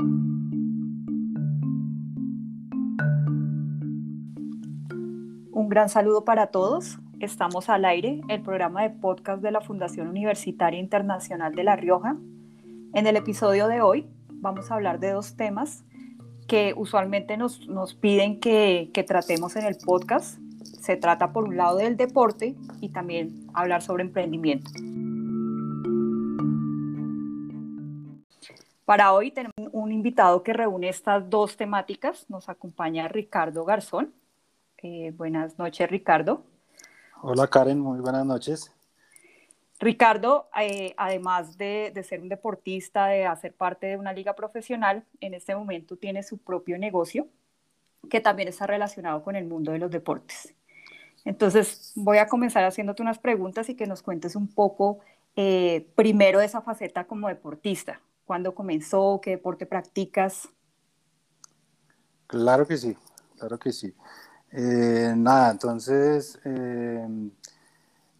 Un gran saludo para todos. Estamos al aire, el programa de podcast de la Fundación Universitaria Internacional de La Rioja. En el episodio de hoy vamos a hablar de dos temas que usualmente nos, nos piden que, que tratemos en el podcast. Se trata por un lado del deporte y también hablar sobre emprendimiento. Para hoy tenemos un invitado que reúne estas dos temáticas. Nos acompaña Ricardo Garzón. Eh, buenas noches, Ricardo. Hola, Karen. Muy buenas noches. Ricardo, eh, además de, de, ser un deportista, de hacer parte de una liga profesional, en este momento tiene su propio negocio que también está relacionado con el mundo de los deportes. Entonces, voy a comenzar haciéndote unas preguntas y que nos cuentes un poco eh, primero de esa faceta como deportista. ¿Cuándo comenzó? ¿Qué deporte practicas? Claro que sí, claro que sí. Eh, nada, entonces eh,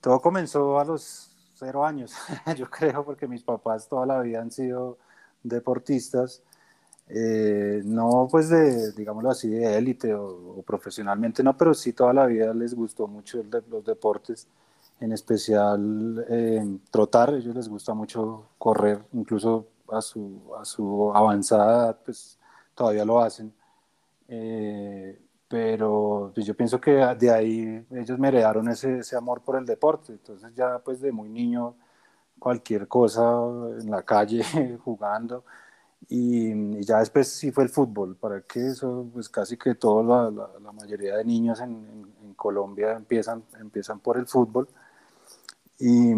todo comenzó a los cero años, yo creo, porque mis papás toda la vida han sido deportistas, eh, no pues de, digámoslo así, de élite o, profesionalmente, no, pero sí toda la vida les gustó mucho los deportes, en especial trotar, ellos les gusta mucho correr, incluso a su, a su avanzada edad, pues todavía lo hacen. Eh, pero pues yo pienso que de ahí ellos me heredaron ese, ese, amor por el deporte, entonces ya pues de muy niño cualquier cosa en la calle jugando. Y, y ya después sí fue el fútbol, para que eso pues casi que toda la, la, la, mayoría de niños en, en, en, Colombia empiezan, empiezan por el fútbol y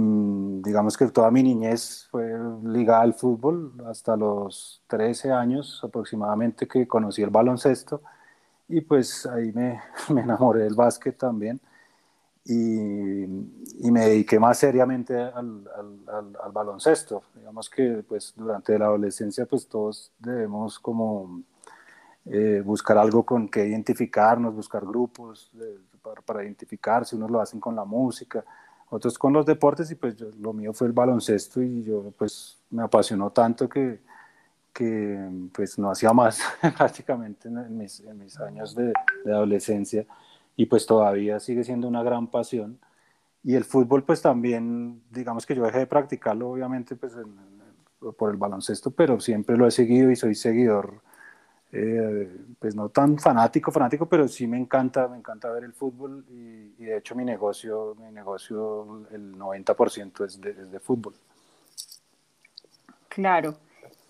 digamos que toda mi niñez fue ligada al fútbol hasta los 13 años aproximadamente que conocí el baloncesto y pues ahí me, me enamoré del básquet también y, y, me dediqué más seriamente al, al, al, al, baloncesto. Digamos que pues durante la adolescencia pues todos debemos como eh, buscar algo con que identificarnos, buscar grupos de, para, para, identificarse, unos lo hacen con la música, otros con los deportes y pues yo, lo mío fue el baloncesto y yo pues me apasionó tanto que que pues no hacía más prácticamente en mis, en mis años de, de, adolescencia y pues todavía sigue siendo una gran pasión. Y el fútbol pues también, digamos que yo dejé de practicarlo obviamente pues en, en, por el baloncesto, pero siempre lo he seguido y soy seguidor, pues no tan fanático, fanático, pero sí me encanta, me encanta ver el fútbol y, de hecho mi negocio, mi negocio el 90% es de, es de fútbol. Claro.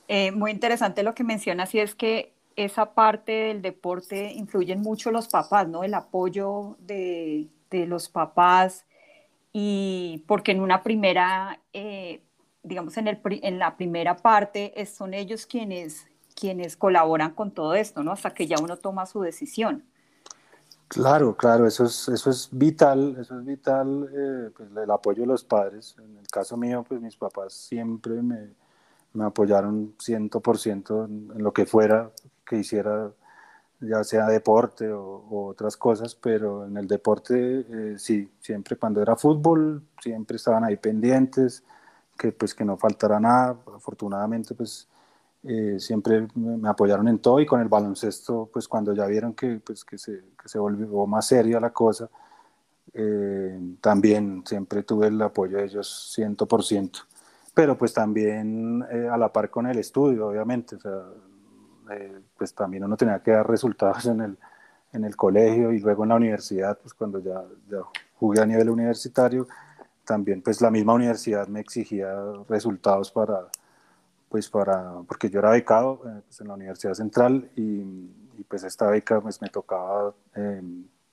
Eh, muy interesante lo que mencionas y es que esa parte del deporte influyen mucho los papás, ¿no? El apoyo de, de los papás y porque en una primera, eh, digamos, en, el, en la primera parte son ellos quienes, quienes colaboran con todo esto, ¿no? Hasta que ya uno toma su decisión. Claro, claro, eso es, eso es vital, eso es vital, eh, pues, el apoyo de los padres. En el caso mío, pues mis papás siempre me, me apoyaron 100% en, en lo que fuera que hiciera, ya sea deporte o, o otras cosas, pero en el deporte eh, sí, siempre cuando era fútbol, siempre estaban ahí pendientes, que pues que no faltara nada, afortunadamente pues eh, siempre me apoyaron en todo y con el baloncesto, pues cuando ya vieron que, pues, que, se, que se volvió más seria la cosa, eh, también siempre tuve el apoyo de ellos 100% pero pues también eh, a la par con el estudio, obviamente, o sea, eh, pues también uno tenía que dar resultados en el, en el colegio y luego en la universidad, pues cuando ya, ya jugué a nivel universitario, también pues la misma universidad me exigía resultados para, pues para, porque yo era becado eh, pues en la Universidad Central y, pues esta beca pues me tocaba eh,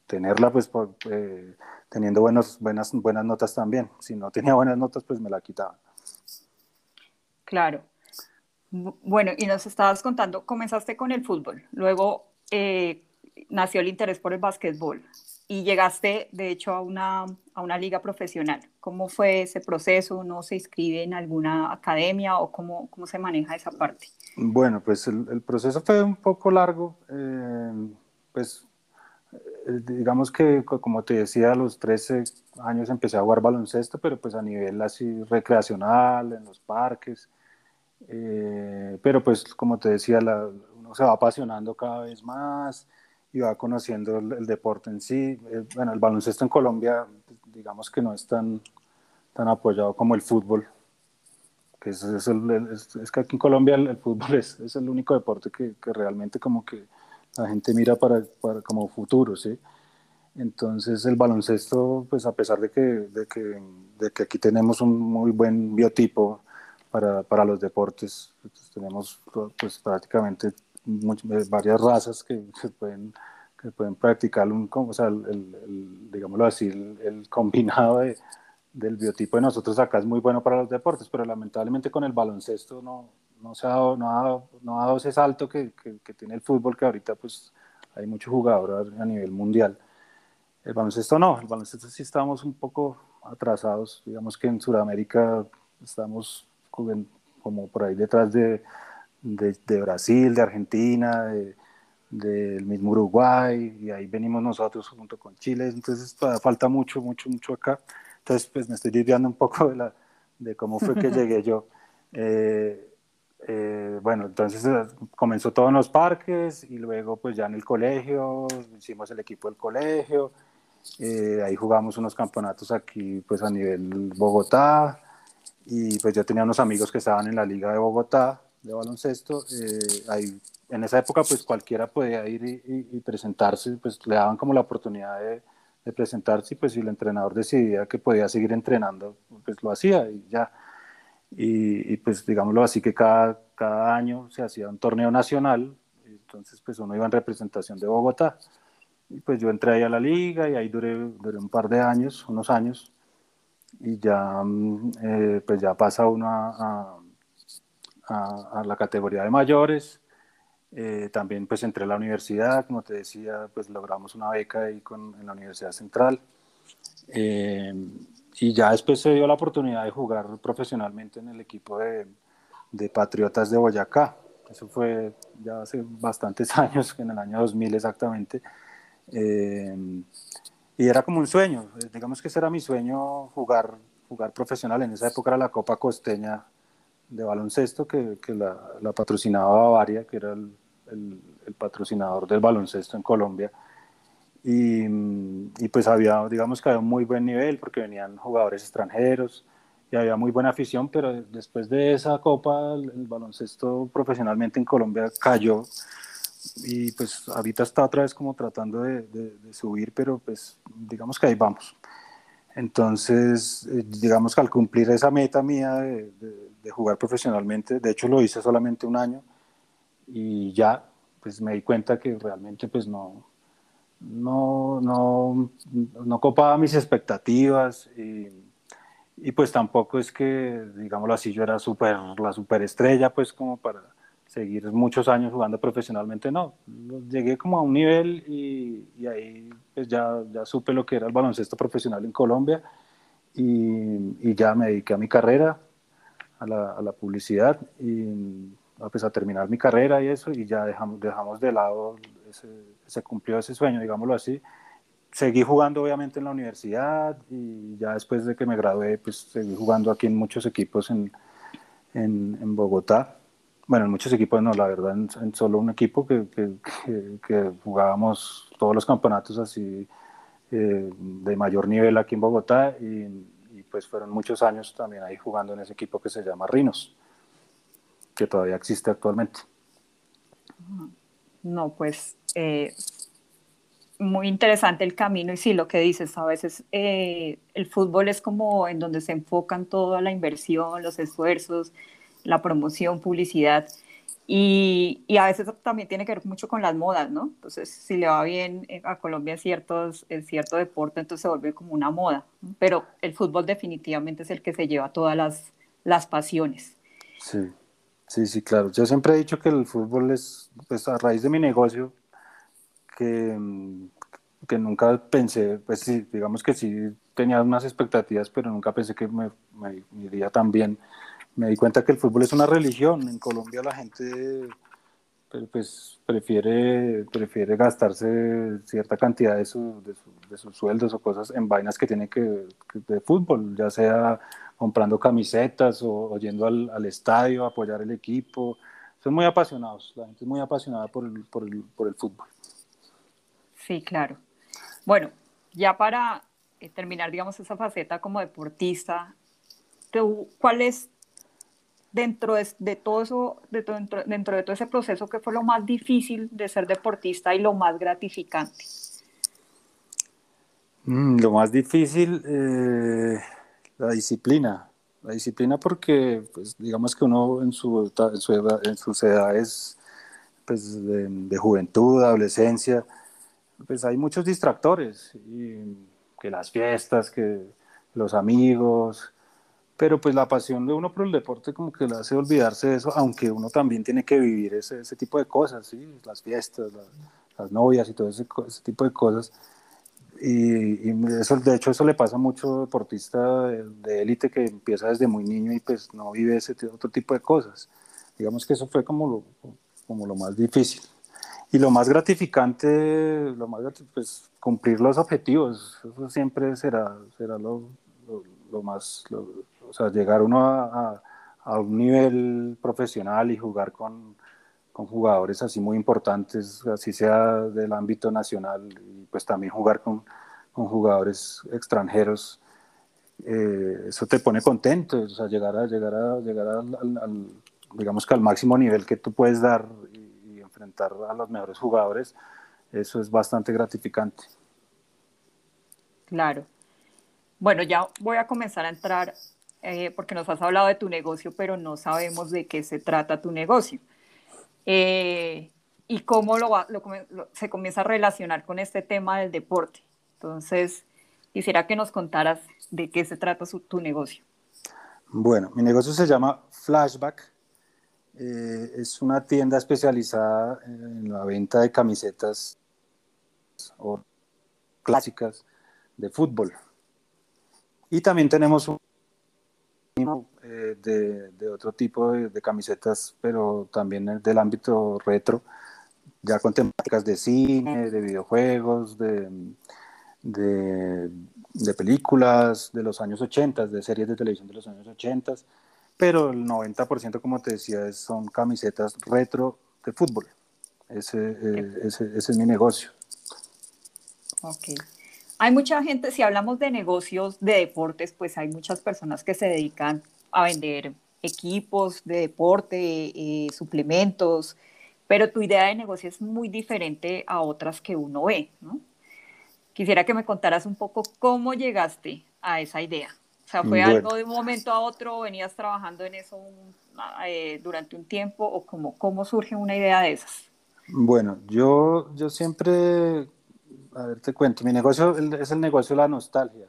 tenerla pues por, eh, teniendo buenos, buenas, buenas notas también, si no tenía buenas notas pues me la quitaban. Claro. Bueno, y nos estabas contando, comenzaste con el fútbol, luego eh, nació el interés por el básquetbol y llegaste, de hecho, a una, a una liga profesional. ¿Cómo fue ese proceso? ¿Uno se inscribe en alguna academia o cómo, cómo se maneja esa parte? Bueno, pues el, el proceso fue un poco largo. Eh, pues eh, digamos que, como te decía, a los 13 años empecé a jugar baloncesto, pero pues a nivel así recreacional, en los parques. Eh, pero pues como te decía, la, uno se va apasionando cada vez más y va conociendo el, deporte en sí. Eh, bueno, el baloncesto en Colombia, digamos que no es tan, tan apoyado como el fútbol. Que es, es, es, que aquí en Colombia el, fútbol es, el único deporte que, que, realmente como que la gente mira para, para como futuro, ¿sí? Entonces el baloncesto, pues a pesar de que, de que, de que aquí tenemos un muy buen biotipo para, para los deportes, pues, tenemos pues prácticamente eh, varias razas que, se pueden, que pueden practicar, un, o sea, el, el, digámoslo así, el, combinado de, del biotipo de nosotros acá es muy bueno para los deportes, pero lamentablemente con el baloncesto no, no, se ha dado, no, ha dado, no ha dado ese salto que, que, que tiene el fútbol, que ahorita pues hay muchos jugadores a nivel mundial. El baloncesto no, el baloncesto sí estamos un poco atrasados, digamos que en Sudamérica estamos como por ahí detrás de, de, Brasil, de Argentina, del mismo Uruguay, y ahí venimos nosotros junto con Chile, entonces falta mucho, mucho, mucho acá. Entonces, pues me estoy desviando un poco de, la, de cómo fue que llegué yo. Eh, eh, bueno, entonces eh, comenzó todo en los parques y luego pues ya en el colegio, hicimos el equipo del colegio, eh, ahí jugamos unos campeonatos aquí pues a nivel Bogotá y pues yo tenía unos amigos que estaban en la liga de Bogotá de baloncesto. Eh, ahí, en esa época pues cualquiera podía ir y, presentarse, pues le daban como la oportunidad de, de, presentarse y pues si el entrenador decidía que podía seguir entrenando, pues lo hacía y ya. Y, y, pues digámoslo así que cada, cada año se hacía un torneo nacional, entonces pues uno iba en representación de Bogotá. Y pues yo entré ahí a la liga y ahí duré, duré un par de años, unos años, y ya, mm, eh, pues ya pasa uno a, a, a, la categoría de mayores. Eh, también pues entré a la universidad, como te decía, pues logramos una beca ahí con, en la Universidad Central. Eh, y ya después se dio la oportunidad de jugar profesionalmente en el equipo de, de Patriotas de Boyacá. Eso fue ya hace bastantes años, en el año 2000 exactamente. Eh, y era como un sueño, eh, digamos que ese era mi sueño, jugar, jugar profesional. En esa época era la Copa Costeña de baloncesto que, que la, la, patrocinaba Bavaria, que era el, el, patrocinador del baloncesto en Colombia. Y, y, pues había, digamos que había un muy buen nivel porque venían jugadores extranjeros y había muy buena afición, pero después de esa copa el, el baloncesto profesionalmente en Colombia cayó y pues ahorita está otra vez como tratando de, de, subir, pero pues digamos que ahí vamos. Entonces, eh, digamos que al cumplir esa meta mía de, de, jugar profesionalmente, de hecho lo hice solamente un año y ya pues me di cuenta que realmente pues no, no, no, no copaba mis expectativas y, y pues tampoco es que, digámoslo así, yo era super, la superestrella pues como para seguir muchos años jugando profesionalmente, no. Llegué como a un nivel y, y ahí pues ya, ya supe lo que era el baloncesto profesional en Colombia y, y ya me dediqué a mi carrera, a la, a la publicidad y pues, a terminar mi carrera y eso y ya dejamos, dejamos de lado, ese, se cumplió ese sueño, digámoslo así. Seguí jugando obviamente en la universidad y ya después de que me gradué, pues seguí jugando aquí en muchos equipos en, en, en Bogotá bueno, en muchos equipos no, la verdad, en, solo un equipo que, que, que, jugábamos todos los campeonatos así eh, de mayor nivel aquí en Bogotá y, pues fueron muchos años también ahí jugando en ese equipo que se llama Rinos, que todavía existe actualmente. No, pues eh, muy interesante el camino y sí, lo que dices, a veces eh, el fútbol es como en donde se enfocan toda la inversión, los esfuerzos la promoción, publicidad. Y, y, a veces también tiene que ver mucho con las modas, ¿no? Entonces, si le va bien eh, a Colombia ciertos, en cierto deporte, entonces se vuelve como una moda. Pero el fútbol definitivamente es el que se lleva todas las, las pasiones. Sí, sí, sí, claro. Yo siempre he dicho que el fútbol es, pues a raíz de mi negocio, que, que nunca pensé, pues sí, digamos que sí tenía unas expectativas, pero nunca pensé que me, me, me iría tan bien me di cuenta que el fútbol es una religión. En Colombia la gente pues prefiere, prefiere gastarse cierta cantidad de, su, de, sus sueldos o cosas en vainas que tienen que, de fútbol, ya sea comprando camisetas o, yendo al, al, estadio a apoyar el equipo. Son muy apasionados, la gente es muy apasionada por el, por el, por el fútbol. Sí, claro. Bueno, ya para eh, terminar, digamos, esa faceta como deportista, ¿cuál es dentro de, todo eso, dentro, dentro, de todo ese proceso, qué fue lo más difícil de ser deportista y lo más gratificante? Mm, lo más difícil, eh, la disciplina. La disciplina porque, pues, digamos que uno en, su, en, su, en sus edades pues, de, de juventud, adolescencia, pues hay muchos distractores, y que las fiestas, que los amigos, pero pues la pasión de uno por el deporte como que le hace olvidarse de eso, aunque uno también tiene que vivir ese, ese tipo de cosas, ¿sí? las fiestas, las novias y todo ese, ese, tipo de cosas. Y, y, eso, de hecho eso le pasa a mucho deportista de élite que empieza desde muy niño y pues no vive ese otro tipo de cosas. Digamos que eso fue como lo, como lo más difícil. Y lo más gratificante, lo más pues cumplir los objetivos, eso siempre será, será lo, lo, más, o sea, llegar uno a, un nivel profesional y jugar con, con, jugadores así muy importantes, así sea del ámbito nacional, y pues también jugar con, con jugadores extranjeros, eh, eso te pone contento, o sea, llegar a, llegar a, llegar al, al, digamos que al máximo nivel que tú puedes dar enfrentar a los mejores jugadores, eso es bastante gratificante. Claro. Bueno, ya voy a comenzar a entrar, eh, porque nos has hablado de tu negocio, pero no sabemos de qué se trata tu negocio. Eh, y cómo se comienza a relacionar con este tema del deporte. Entonces, quisiera que nos contaras de qué se trata tu negocio. Bueno, mi negocio se llama Flashback eh, es una tienda especializada en la venta de camisetas o clásicas de fútbol. Y también tenemos un eh, de, de, otro tipo de, camisetas, pero también del ámbito retro, ya con temáticas de cine, de videojuegos, de, de, de películas de los años 80, de series de televisión de los años 80 pero el 90%, como te decía, son camisetas retro de fútbol. Ese, eh, ese, ese, es mi negocio. Ok. Hay mucha gente, si hablamos de negocios de deportes, pues hay muchas personas que se dedican a vender equipos de deporte, eh, suplementos, pero tu idea de negocio es muy diferente a otras que uno ve, ¿no? Quisiera que me contaras un poco cómo llegaste a esa idea sea, ¿fue algo de un momento a otro? ¿Venías trabajando en eso eh, durante un tiempo? ¿O cómo, cómo surge una idea de esas? Bueno, yo, yo siempre, a ver, te cuento, mi negocio es el negocio de la nostalgia.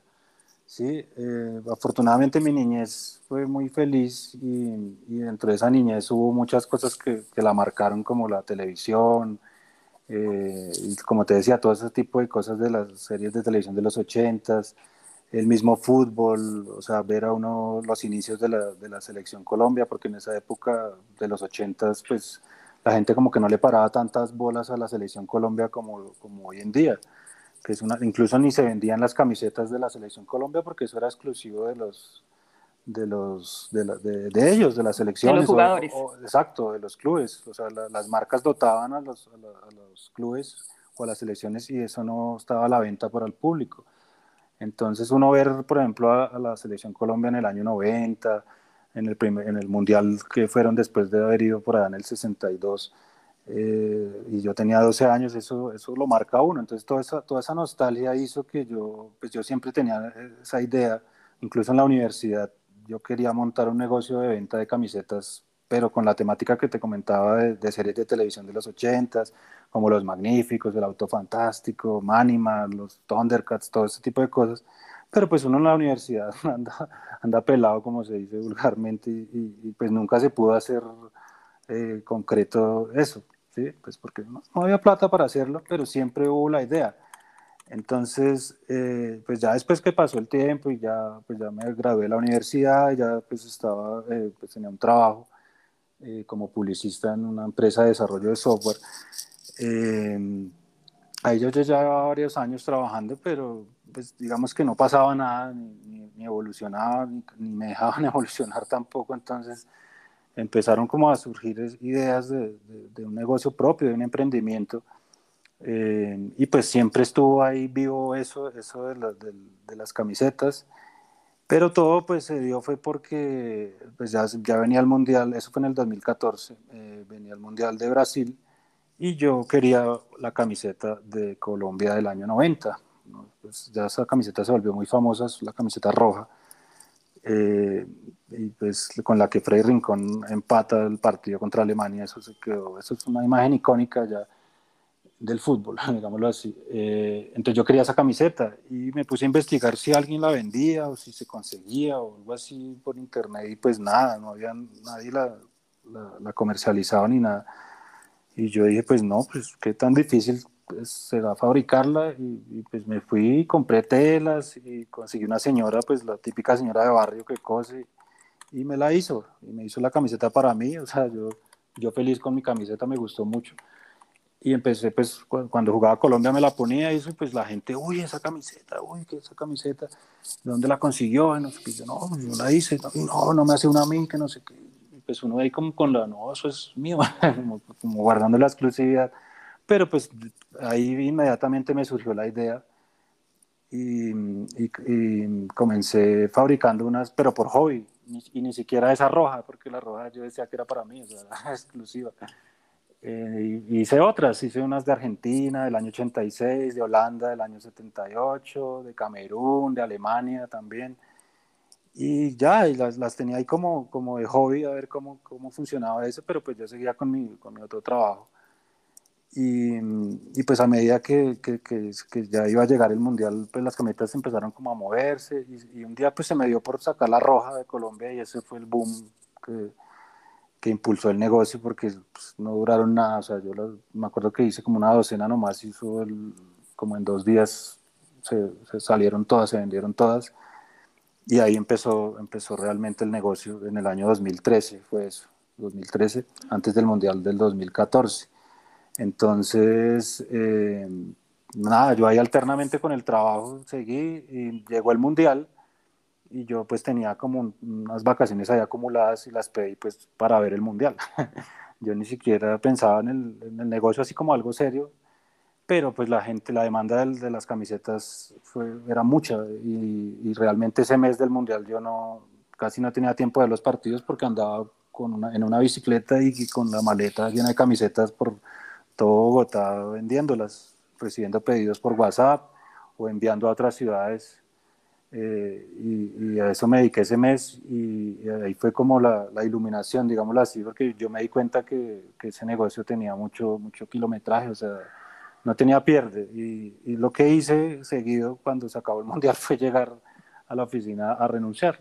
Sí, eh, afortunadamente mi niñez fue muy feliz y, y, dentro de esa niñez hubo muchas cosas que, que la marcaron como la televisión, eh, y como te decía, todo ese tipo de cosas de las series de televisión de los ochentas, el mismo fútbol, o sea, ver a uno los inicios de la, de la selección Colombia, porque en esa época de los ochentas, pues la gente como que no le paraba tantas bolas a la selección Colombia como, como hoy en día. Que es una, incluso ni se vendían las camisetas de la selección Colombia porque eso era exclusivo de los de los de, de, de ellos, de las selecciones. De los jugadores. exacto, de los clubes. O sea, las marcas dotaban a los, a los clubes o a las selecciones y eso no estaba a la venta para el público. Entonces uno ver, por ejemplo, a, la selección Colombia en el año 90, en el, primer, en el Mundial que fueron después de haber ido por allá en el 62, eh, y yo tenía 12 años, eso, eso lo marca uno. Entonces toda esa, toda esa nostalgia hizo que yo, pues yo siempre tenía esa idea, incluso en la universidad, yo quería montar un negocio de venta de camisetas pero con la temática que te comentaba de, series de televisión de los 80 como Los Magníficos, El Auto Fantástico, Manima, los Thundercats, todo ese tipo de cosas. Pero pues uno en la universidad anda, anda pelado, como se dice vulgarmente, y, pues nunca se pudo hacer eh, concreto eso, ¿sí? Pues porque no, había plata para hacerlo, pero siempre hubo la idea. Entonces, eh, pues ya después que pasó el tiempo y ya, pues ya me gradué de la universidad, ya pues estaba, eh, pues tenía un trabajo, eh, como publicista en una empresa de desarrollo de software. Eh, ahí yo ya varios años trabajando, pero pues digamos que no pasaba nada, ni, ni, evolucionaba, ni, me dejaban evolucionar tampoco, entonces empezaron como a surgir ideas de, de, un negocio propio, de un emprendimiento, eh, y pues siempre estuvo ahí vivo eso, eso de, de, las camisetas, pero todo pues se dio fue porque pues ya, ya venía el Mundial, eso fue en el 2014, eh, venía el Mundial de Brasil, y yo quería la camiseta de Colombia del año 90. Pues ya esa camiseta se volvió muy famosa, es la camiseta roja, eh, y pues con la que Freddy Rincón empata el partido contra Alemania, eso se quedó, eso es una imagen icónica ya del fútbol, digámoslo así. Eh, entonces yo quería esa camiseta y me puse a investigar si alguien la vendía o si se conseguía o algo así por internet y pues nada, no había nadie la, la, la comercializaba ni nada. Y yo dije, pues no, pues qué tan difícil pues, será fabricarla. Y, pues me fui y compré telas y conseguí una señora, pues la típica señora de barrio que cose y me la hizo. Y me hizo la camiseta para mí. O sea, yo, yo feliz con mi camiseta, me gustó mucho. Y empecé, pues cuando jugaba Colombia me la ponía y eso, pues la gente, uy, esa camiseta, uy, ¿qué esa camiseta? ¿De dónde la consiguió? Y no, yo, no, yo la hice, no, no me hace una a mí, que no sé qué pues uno ahí como con la, no, eso es mío, como, guardando la exclusividad. Pero pues ahí inmediatamente me surgió la idea y, y, comencé fabricando unas, pero por hobby, y ni siquiera esa roja, porque la roja yo decía que era para mí, o sea, era exclusiva. Eh, hice otras, hice unas de Argentina del año 86, de Holanda del año 78, de Camerún, de Alemania también y ya, y las, las, tenía ahí como, como de hobby a ver cómo, cómo funcionaba eso, pero pues yo seguía con mi, con mi otro trabajo. Y, y, pues a medida que, que, que, ya iba a llegar el mundial, pues las camisetas empezaron como a moverse y, y, un día pues se me dio por sacar la roja de Colombia y ese fue el boom que, que impulsó el negocio porque pues, no duraron nada, o sea, yo me acuerdo que hice como una docena nomás, hizo el, como en dos días se, se salieron todas, se vendieron todas y ahí empezó, empezó realmente el negocio en el año 2013, fue eso, 2013, antes del Mundial del 2014. Entonces, eh, nada, yo ahí alternamente con el trabajo seguí y llegó el Mundial y yo pues tenía como unas vacaciones ahí acumuladas y las pedí pues para ver el Mundial. yo ni siquiera pensaba en el, en el negocio así como algo serio, pero pues la gente, la demanda de, las camisetas fue, era mucha y, realmente ese mes del Mundial yo no, casi no tenía tiempo de ver los partidos porque andaba con una, en una bicicleta y, con la maleta llena de camisetas por todo Bogotá vendiéndolas, recibiendo pedidos por WhatsApp o enviando a otras ciudades. Eh, y, a eso me dediqué ese mes y, ahí fue como la, la, iluminación, digámoslo así, porque yo me di cuenta que, que ese negocio tenía mucho, mucho kilometraje, o sea, no tenía pierde. Y, lo que hice seguido cuando se acabó el mundial fue llegar a la oficina a renunciar.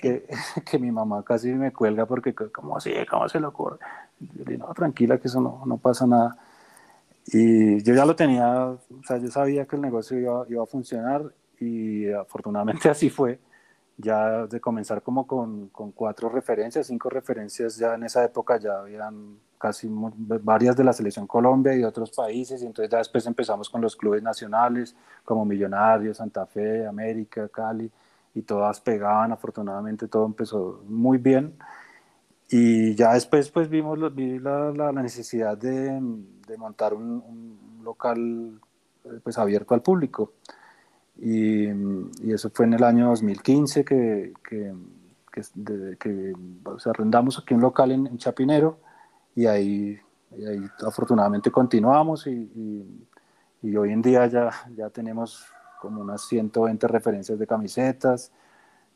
Que, que, mi mamá casi me cuelga porque, ¿cómo así? ¿Cómo se le ocurre? Yo le dije, no, tranquila, que eso no, no pasa nada. Y yo ya lo tenía, o sea, yo sabía que el negocio iba, iba a funcionar y afortunadamente así fue. Ya de comenzar como con, con cuatro referencias, cinco referencias, ya en esa época ya habían casi varias de la selección Colombia y de otros países, y entonces ya después empezamos con los clubes nacionales como Millonarios, Santa Fe, América, Cali, y todas pegaban, afortunadamente todo empezó muy bien. Y ya después pues vimos vi la, la, necesidad de, de montar un, local pues abierto al público. Y, y, eso fue en el año 2015 que, que, que, que arrendamos aquí un local en, en Chapinero y ahí, ahí afortunadamente continuamos y, y, hoy en día ya, ya tenemos como unas 120 referencias de camisetas,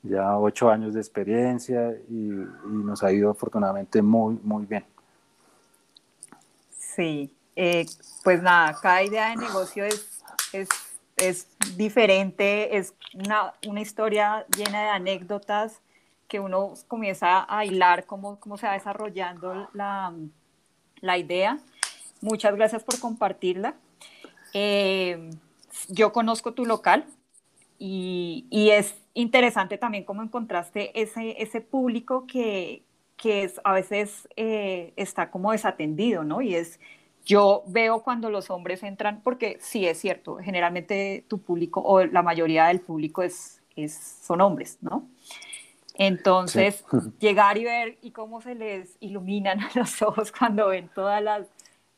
ya ocho años de experiencia y, nos ha ido afortunadamente muy, muy bien. Sí, eh, pues nada, cada idea de negocio es, es, es diferente, es una, una, historia llena de anécdotas que uno comienza a hilar cómo, cómo se va desarrollando la, la idea. Muchas gracias por compartirla. Eh, yo conozco tu local y, y, es interesante también cómo encontraste ese, ese público que, que es, a veces eh, está como desatendido, ¿no? Y es yo veo cuando los hombres entran, porque sí es cierto, generalmente tu público o la mayoría del público es, es son hombres, ¿no? Entonces, llegar y ver y cómo se les iluminan los ojos cuando ven todas las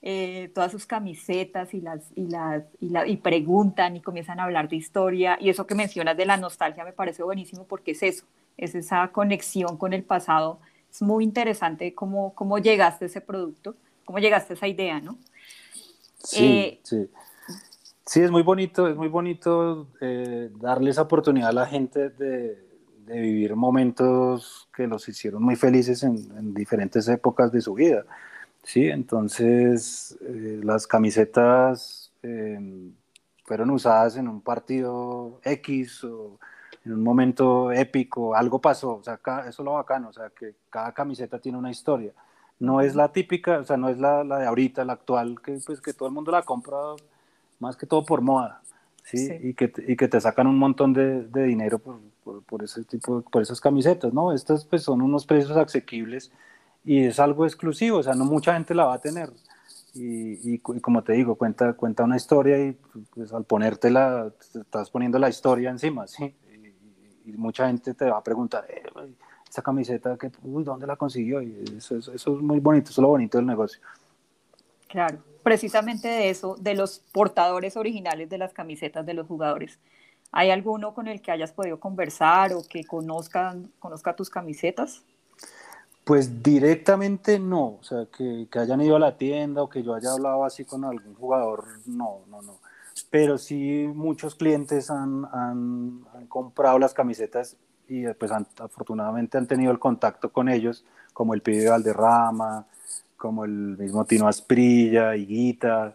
eh, todas sus camisetas y las, y las y, la, y, preguntan y comienzan a hablar de historia y eso que mencionas de la nostalgia me parece buenísimo porque es eso, es esa conexión con el pasado. Es muy interesante cómo, cómo llegaste a ese producto, cómo llegaste a esa idea, ¿no? Sí, eh, sí. Sí, es muy bonito, es muy bonito eh, darle esa oportunidad a la gente de, de, vivir momentos que los hicieron muy felices en, en diferentes épocas de su vida. Sí, entonces eh, las camisetas em, fueron usadas en un partido X o en un momento épico, algo pasó, o sea, eso es lo bacano, o sea, que cada camiseta tiene una historia. No es la típica, o sea, no es la, la de ahorita, la actual, que, pues, que todo el mundo la compra más que todo por moda, ¿sí? Y, que, y que te sacan un montón de, de dinero por, por, por, ese tipo, por esas camisetas, ¿no? Estas pues son unos precios asequibles y es algo exclusivo, o sea, no mucha gente la va a tener. Y, como te digo, cuenta, cuenta una historia y pues, al ponértela, te estás poniendo la historia encima, ¿sí? Y, mucha gente te va a preguntar, eh, esa camiseta, que, uy, ¿dónde la consiguió? Y eso, eso, es muy bonito, eso es lo bonito del negocio. Claro, precisamente de eso, de los portadores originales de las camisetas de los jugadores. ¿Hay alguno con el que hayas podido conversar o que conozcan, conozca tus camisetas? Pues directamente no, o sea, que, hayan ido a la tienda o que yo haya hablado así con algún jugador, no, no, no. Pero sí muchos clientes han, comprado las camisetas y pues han, afortunadamente han tenido el contacto con ellos, como el Pibe Valderrama, como el mismo Tino Asprilla, Higuita,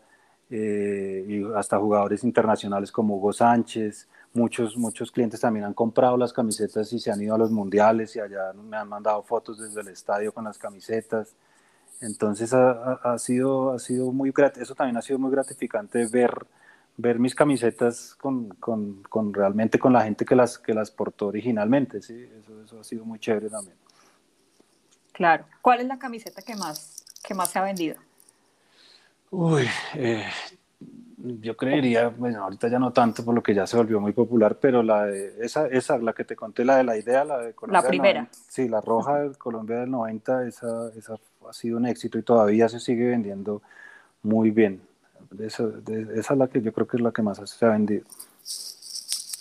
eh, y hasta jugadores internacionales como Hugo Sánchez muchos, muchos clientes también han comprado las camisetas y se han ido a los mundiales y allá me han mandado fotos desde el estadio con las camisetas. Entonces ha, ha sido, ha sido muy eso también ha sido muy gratificante ver, ver mis camisetas con, con, con, realmente con la gente que las, que las portó originalmente. ¿sí? Eso, eso ha sido muy chévere también. Claro. ¿Cuál es la camiseta que más, que más se ha vendido? Uy, eh, yo creería, bueno, ahorita ya no tanto por lo que ya se volvió muy popular, pero la de, esa, esa, la que te conté, la de la idea, la de Colombia. La primera. sí, la roja de Colombia del 90, esa, esa ha sido un éxito y todavía se sigue vendiendo muy bien. Esa, esa es la que yo creo que es la que más se ha vendido.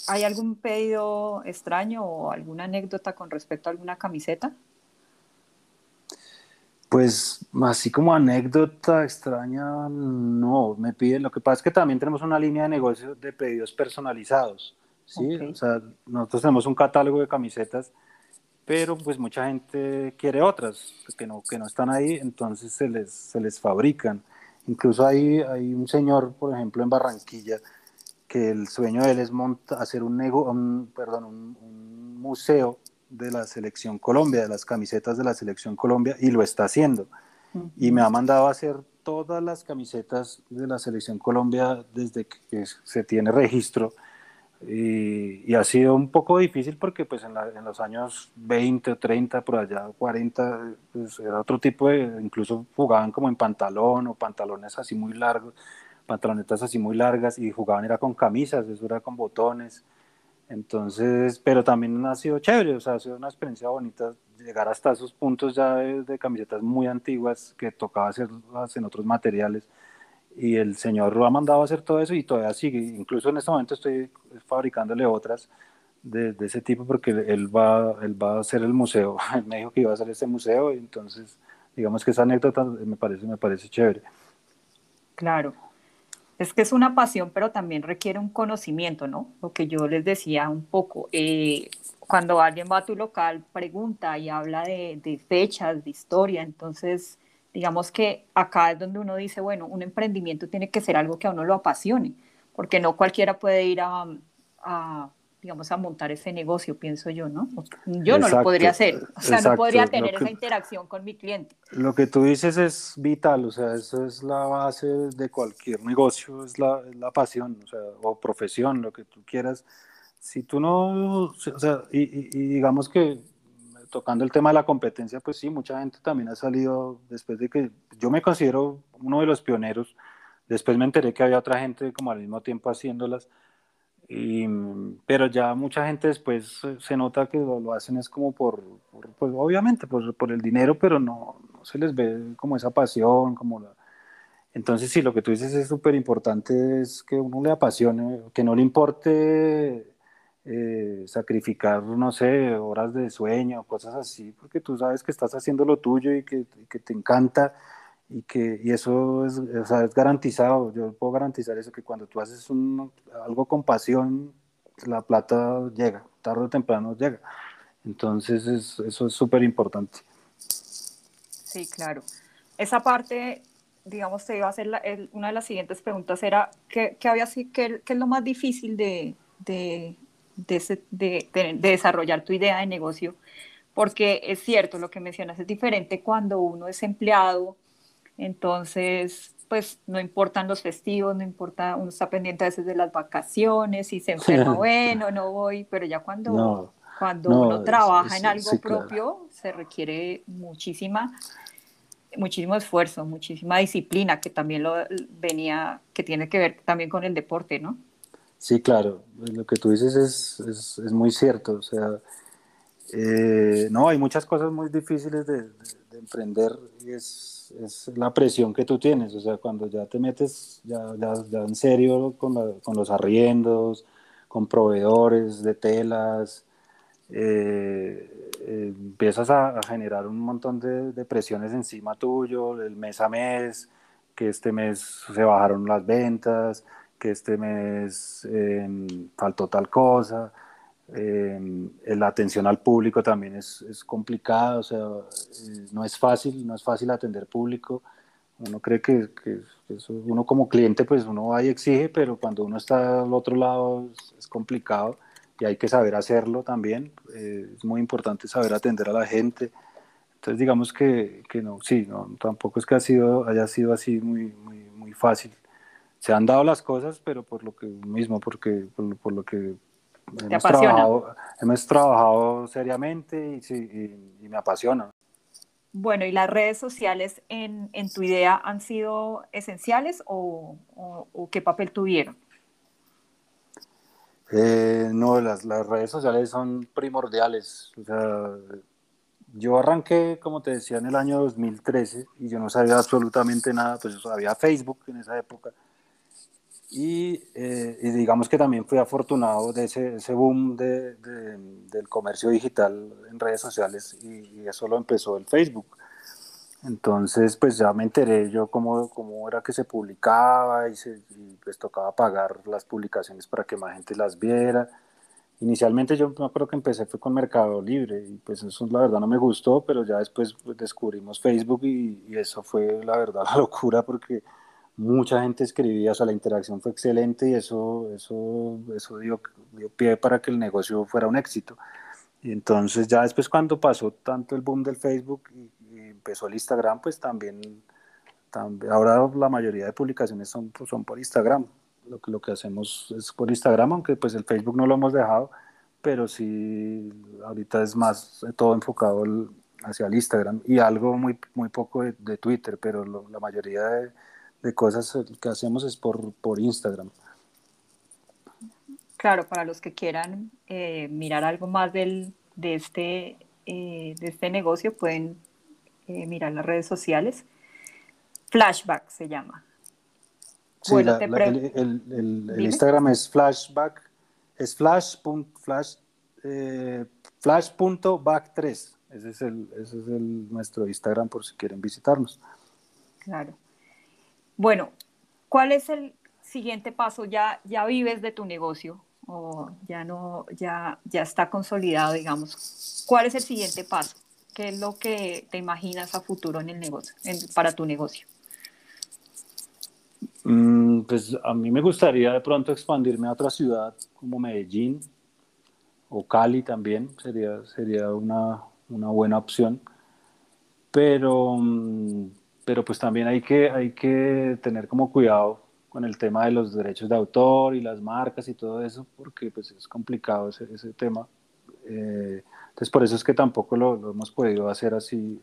¿Hay algún pedido extraño o alguna anécdota con respecto a alguna camiseta? Pues así como anécdota extraña, no, me piden, lo que pasa es que también tenemos una línea de negocio de pedidos personalizados, ¿sí? O sea, nosotros tenemos un catálogo de camisetas, pero pues mucha gente quiere otras que no, que no están ahí, entonces se les, se les fabrican. Incluso hay, hay un señor, por ejemplo, en Barranquilla, que el sueño de él es monta, hacer un, nego, un perdón, un, un museo de la Selección Colombia, de las camisetas de la Selección Colombia, y lo está haciendo. Y me ha mandado a hacer todas las camisetas de la Selección Colombia desde que se tiene registro. Y, ha sido un poco difícil porque pues en, los años 20 o 30, por allá 40, pues era otro tipo de, incluso jugaban como en pantalón o pantalones así muy largos, pantalonetas así muy largas y jugaban era con camisas, eso era con botones. Entonces, pero también ha sido chévere, o sea, ha sido una experiencia bonita llegar hasta esos puntos ya de, camisetas muy antiguas que tocaba hacerlas en otros materiales. Y el señor lo ha mandado a hacer todo eso y todavía sigue. Incluso en este momento estoy fabricándole otras de, de ese tipo porque él va, él va a hacer el museo. Él me dijo que iba a hacer ese museo y entonces, digamos que esa anécdota me parece, me parece chévere. Claro. Es que es una pasión, pero también requiere un conocimiento, ¿no? Lo que yo les decía un poco. Eh, cuando alguien va a tu local, pregunta y habla de, fechas, de historia, entonces digamos que acá es donde uno dice, bueno, un emprendimiento tiene que ser algo que a uno lo apasione, porque no cualquiera puede ir a digamos, a montar ese negocio, pienso yo, ¿no? Yo no lo podría hacer, o sea, no podría tener esa interacción con mi cliente. Lo que tú dices es vital, o sea, eso es la base de cualquier negocio, es la, la pasión, o sea, o profesión, lo que tú quieras. Si tú no, o sea, y, y, digamos que tocando el tema de la competencia, pues sí, mucha gente también ha salido después de que yo me considero uno de los pioneros. Después me enteré que había otra gente como al mismo tiempo haciéndolas. Y, pero ya mucha gente después se nota que lo, hacen es como por, pues obviamente por, por, el dinero, pero no, no, se les ve como esa pasión, como la... Entonces sí, lo que tú dices es súper importante, es que uno le apasione, que no le importe eh, sacrificar, no sé, horas de sueño, cosas así, porque tú sabes que estás haciendo lo tuyo y que, que te encanta y que y eso es, o sea, es garantizado, yo puedo garantizar eso, que cuando tú haces un, algo con pasión, la plata llega, tarde o temprano llega. Entonces es, eso es súper importante. Sí, claro. Esa parte, digamos, te iba a hacer una de las siguientes preguntas, era, ¿qué, qué había, qué, qué es lo más difícil de, de, de, de desarrollar tu idea de negocio? Porque es cierto, lo que mencionas es diferente cuando uno es empleado, entonces, pues no importan los festivos, no importa, uno está pendiente a veces de las vacaciones, si se enferma, bueno, no voy, pero ya cuando, cuando uno trabaja en algo propio, se requiere muchísima, muchísimo esfuerzo, muchísima disciplina, que también lo venía, que tiene que ver también con el deporte, ¿no? Sí, claro, lo que tú dices es, es, es muy cierto, o sea, eh, no, hay muchas cosas muy difíciles de, de emprender y es la presión que tú tienes, o sea, cuando ya te metes ya, en serio con, los arriendos, con proveedores de telas, eh, eh, empiezas a, generar un montón de, de, presiones encima tuyo, el mes a mes, que este mes se bajaron las ventas, que este mes eh, faltó tal cosa, eh, la atención al público también es, es complicada, o sea, eh, no es fácil, no es fácil atender público. Uno cree que, que, eso, uno como cliente, pues uno va y exige, pero cuando uno está al otro lado es, complicado y hay que saber hacerlo también. Eh, es muy importante saber atender a la gente. Entonces, digamos que, que no, sí, no, tampoco es que ha sido, haya sido así muy, muy, muy fácil. Se han dado las cosas, pero por lo que mismo, porque, por, por lo que hemos Trabajado, hemos trabajado seriamente y, me apasiona. Bueno, ¿y las redes sociales en, en tu idea han sido esenciales o, qué papel tuvieron? Eh, no, las, las, redes sociales son primordiales. O sea, yo arranqué, como te decía, en el año 2013 y yo no sabía absolutamente nada, pues había Facebook en esa época eh, y, digamos que también fui afortunado de ese, ese boom de, del comercio digital en redes sociales y, eso lo empezó el Facebook. Entonces, pues ya me enteré yo cómo, cómo era que se publicaba y, se, pues tocaba pagar las publicaciones para que más gente las viera. Inicialmente yo me acuerdo que empecé fue con Mercado Libre y pues eso la verdad no me gustó, pero ya después pues, descubrimos Facebook y, y eso fue la verdad la locura porque mucha gente escribía, o sea, la interacción fue excelente y eso, eso, eso dio, dio pie para que el negocio fuera un éxito. Y entonces ya después cuando pasó tanto el boom del Facebook y, empezó el Instagram, pues también, también, ahora la mayoría de publicaciones son, pues, son por Instagram. Lo que, lo que hacemos es por Instagram, aunque pues el Facebook no lo hemos dejado, pero sí ahorita es más todo enfocado hacia el Instagram y algo muy, muy poco de, de Twitter, pero la mayoría de de cosas que hacemos es por, por Instagram. Claro, para los que quieran eh, mirar algo más del, de, este, eh, de este negocio, pueden eh, mirar las redes sociales. Flashback se llama. Sí, el, el, el, Instagram es flashback, es flash, flash, flash.back3. Ese es, el, ese es el, nuestro Instagram por si quieren visitarnos. Claro. Bueno, ¿cuál es el siguiente paso? ¿Ya, ya vives de tu negocio o ya no, ya, ya está consolidado, digamos? ¿Cuál es el siguiente paso? ¿Qué es lo que te imaginas a futuro en el negocio, para tu negocio? Mm, pues a mí me gustaría de pronto expandirme a otra ciudad como Medellín o Cali también, sería, sería una, una buena opción. Pero mm, pero pues también hay que, hay que tener como cuidado con el tema de los derechos de autor y las marcas y todo eso, porque pues es complicado ese, ese tema. Eh, Entonces por eso es que tampoco lo, lo hemos podido hacer así.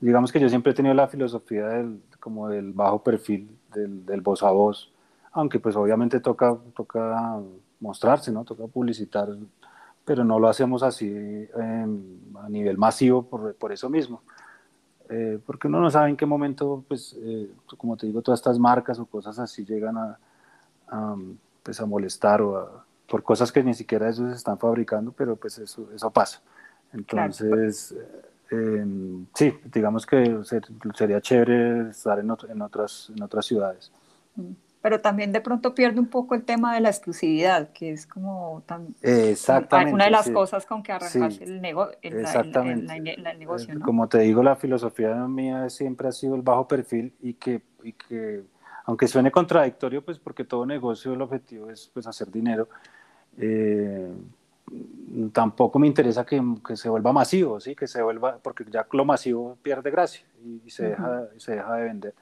Digamos que yo siempre he tenido la filosofía del, como del bajo perfil, del, del voz a voz, aunque pues obviamente toca, toca mostrarse, ¿no? Toca publicitar, pero no lo hacemos así eh, a nivel masivo por, por eso mismo. Eh, porque uno no sabe en qué momento, pues, eh, como te digo, todas estas marcas o cosas así llegan a, a pues, a molestar o a, por cosas que ni siquiera ellos están fabricando, pero pues eso, eso pasa. Entonces, eh, sí, digamos que sería chévere estar en, en, otras, en otras ciudades. Mm pero también de pronto pierde un poco el tema de la exclusividad, que es como tan, exactamente, una de las cosas con que arrancas el, nego el, exactamente. el, negocio. ¿no? Como te digo, la filosofía mía siempre ha sido el bajo perfil y que, y que aunque suene contradictorio, pues porque todo negocio el objetivo es pues, hacer dinero, eh, tampoco me interesa que, que, se vuelva masivo, ¿sí? que se vuelva, porque ya lo masivo pierde gracia y, se, deja, se deja de vender.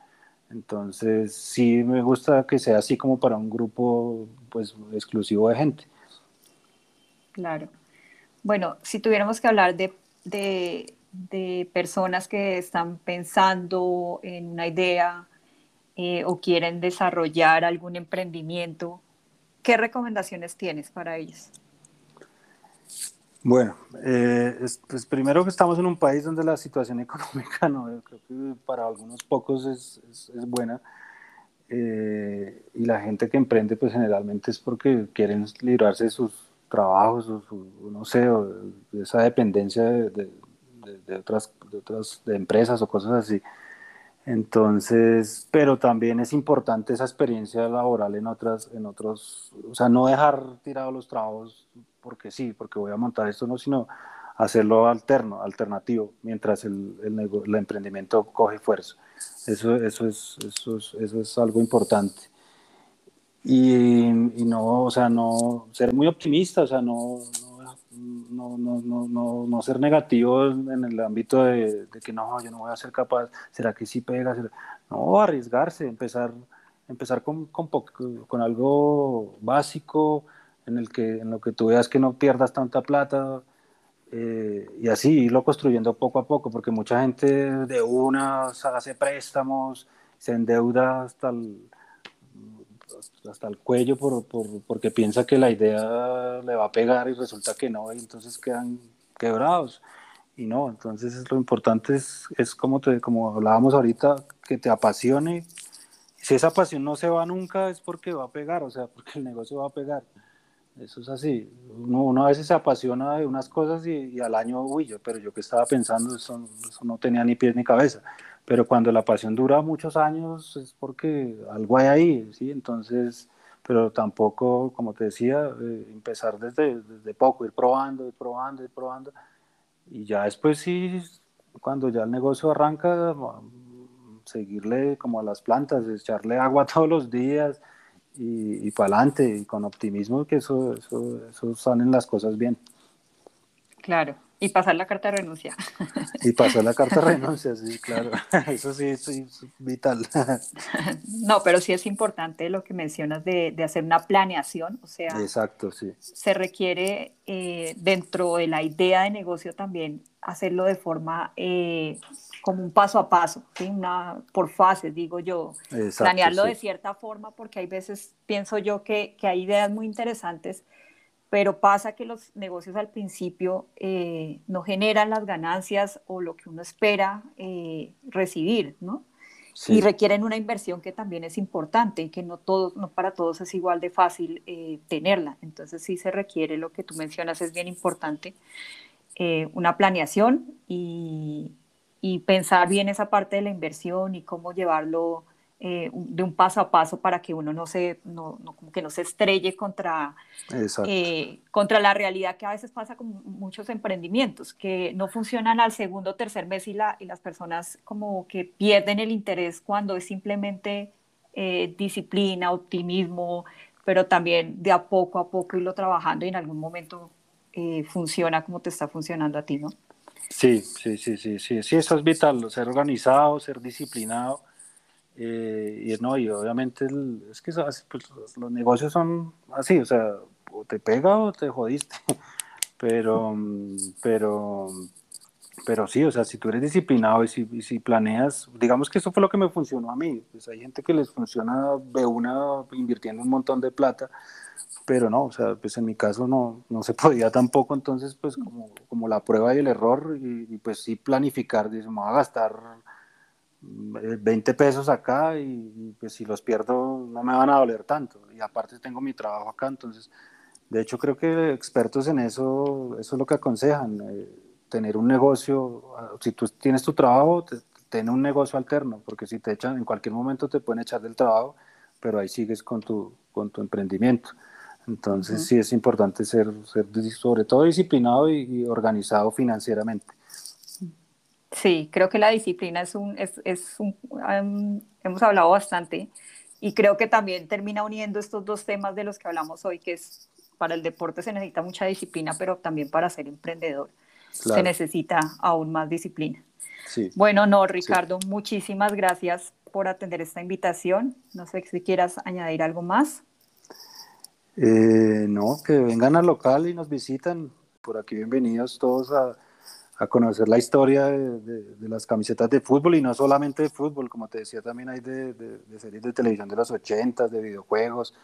Entonces, sí me gusta que sea así como para un grupo pues exclusivo de gente. Claro. Bueno, si tuviéramos que hablar de, de, personas que están pensando en una idea eh, o quieren desarrollar algún emprendimiento, ¿qué recomendaciones tienes para ellos? Bueno, eh, pues primero que estamos en un país donde la situación económica no, creo que para algunos pocos es, es, buena eh, y la gente que emprende pues generalmente es porque quieren librarse de sus trabajos o su, no sé, o de esa dependencia de, de, de, otras, de otras de empresas o cosas así. Entonces, pero también es importante esa experiencia laboral en otras, en otros, o sea, no dejar tirados los trabajos porque sí, porque voy a montar esto, no, sino hacerlo alterno, alternativo, mientras el, el, emprendimiento coge fuerza. Eso, eso, es, eso, es, eso es algo importante. Y, y, no, o sea, no ser muy optimista, o sea, no, no, no, no, no, no ser negativo en el ámbito de, de, que no, yo no voy a ser capaz, ¿será que sí pega? No, arriesgarse, empezar, empezar con, con, con algo básico, en el que en lo que tú veas que no pierdas tanta plata eh, y así irlo construyendo poco a poco, porque mucha gente de una hace préstamos, se endeuda hasta el, hasta el cuello por, por, porque piensa que la idea le va a pegar y resulta que no, y entonces quedan quebrados. Y no, entonces lo importante es, es como, te, como hablábamos ahorita, que te apasione. Si esa pasión no se va nunca es porque va a pegar, o sea, porque el negocio va a pegar. Eso es así. Uno, a veces se apasiona de unas cosas y, al año, uy, yo, pero yo que estaba pensando, eso, eso, no tenía ni pies ni cabeza. Pero cuando la pasión dura muchos años es porque algo hay ahí, ¿sí? Entonces, pero tampoco, como te decía, eh, empezar desde, desde poco, ir probando, ir probando, ir probando. Y ya después sí, cuando ya el negocio arranca, seguirle como a las plantas, echarle agua todos los días, y, para adelante y con optimismo que eso, eso, eso salen las cosas bien. Claro, y pasar la carta de renuncia. Y pasar la carta de renuncia, sí, claro. Eso sí, es vital. No, pero sí es importante lo que mencionas de, de hacer una planeación, o sea, Exacto, sí. se requiere eh, dentro de la idea de negocio también hacerlo de forma eh, como un paso a paso, Una, por fases, digo yo. Planearlo de cierta forma, porque hay veces pienso yo que, que, hay ideas muy interesantes, pero pasa que los negocios al principio eh, no generan las ganancias o lo que uno espera eh, recibir, ¿no? Y requieren una inversión que también es importante y que no, todos, no para todos es igual de fácil eh, tenerla. Entonces sí se requiere lo que tú mencionas, es bien importante, una planeación y, y pensar bien esa parte de la inversión y cómo llevarlo eh, de un paso a paso para que uno no se, no, no como que no se estrelle contra, eh, contra la realidad que a veces pasa con muchos emprendimientos, que no funcionan al segundo o tercer mes y, la, y las personas como que pierden el interés cuando es simplemente eh, disciplina, optimismo, pero también de a poco a poco irlo trabajando y en algún momento funciona como te está funcionando a ti, ¿no? Sí, sí, sí, sí, sí, sí, eso es vital, ser organizado, ser disciplinado. Eh, y, no, y obviamente es que pues, los negocios son así, o sea, o te pega o te jodiste. Pero, pero, pero sí, o sea, si tú eres disciplinado y si, si, planeas, digamos que eso fue lo que me funcionó a mí. Pues hay gente que les funciona de una invirtiendo un montón de plata, pero no, o sea, pues en mi caso no, no se podía tampoco, entonces pues como, como la prueba y el error y, pues sí planificar, dice, me voy a gastar 20 pesos acá y, pues si los pierdo no me van a doler tanto y aparte tengo mi trabajo acá, entonces de hecho creo que expertos en eso, eso es lo que aconsejan. Eh, tener un negocio, ah, si tú tienes tu trabajo, ten un negocio alterno, porque si te echan, en cualquier momento te pueden echar del trabajo, pero ahí sigues con tu, con tu emprendimiento. Entonces sí es importante ser, ser sobre todo disciplinado y, organizado financieramente. Sí, creo que la disciplina es un, es, es un hemos hablado bastante y creo que también termina uniendo estos dos temas de los que hablamos hoy, que es para el deporte se necesita mucha disciplina, pero también para ser emprendedor se necesita aún más disciplina. Bueno, no, Ricardo, muchísimas gracias por atender esta invitación. No sé si quieras añadir algo más. Eh, no, que vengan al local y nos visitan. Por aquí bienvenidos todos a, conocer la historia de, las camisetas de fútbol y no solamente de fútbol, como te decía, también hay de, de series de televisión de los 80, de videojuegos,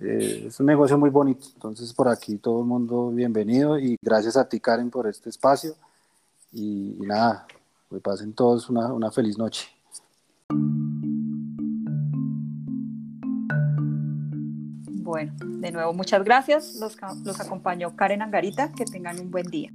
eh, es un negocio muy bonito, entonces por aquí todo el mundo bienvenido y gracias a ti Karen por este espacio y, nada, que pasen todos una, una feliz noche. Bueno, de nuevo muchas gracias. Los, los acompañó Karen Angarita. Que tengan un buen día.